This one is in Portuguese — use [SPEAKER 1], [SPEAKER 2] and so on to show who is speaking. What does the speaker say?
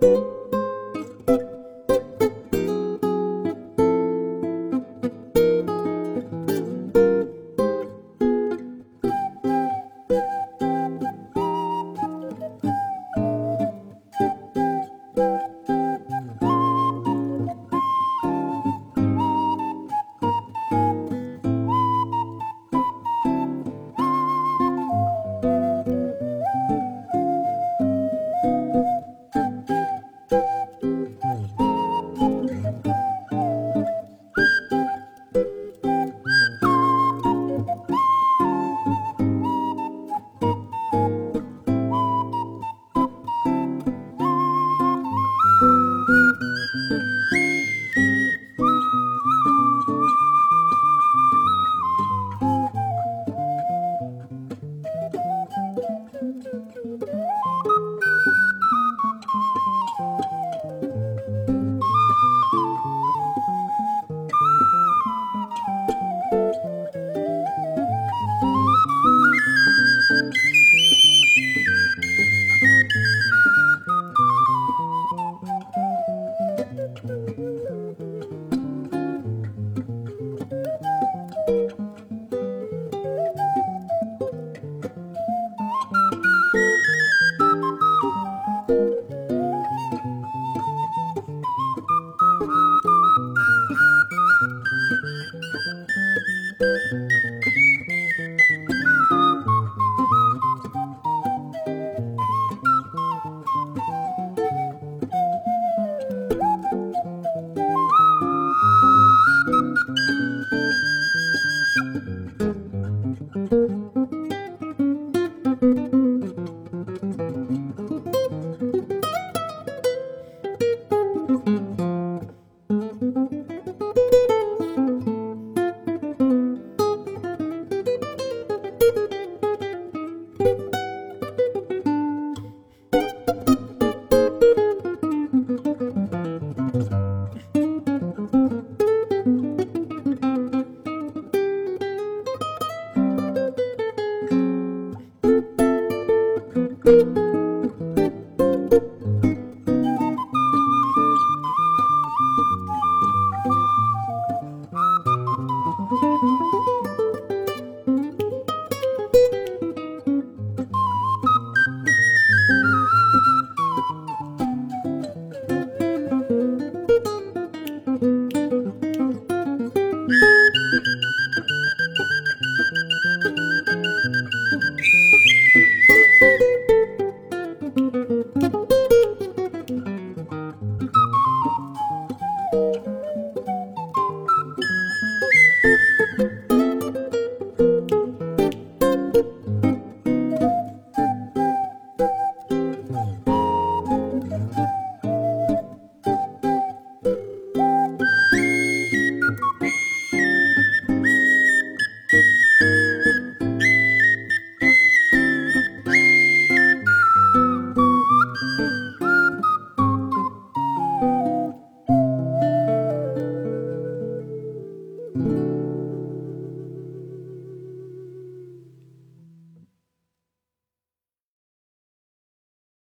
[SPEAKER 1] Thank you Música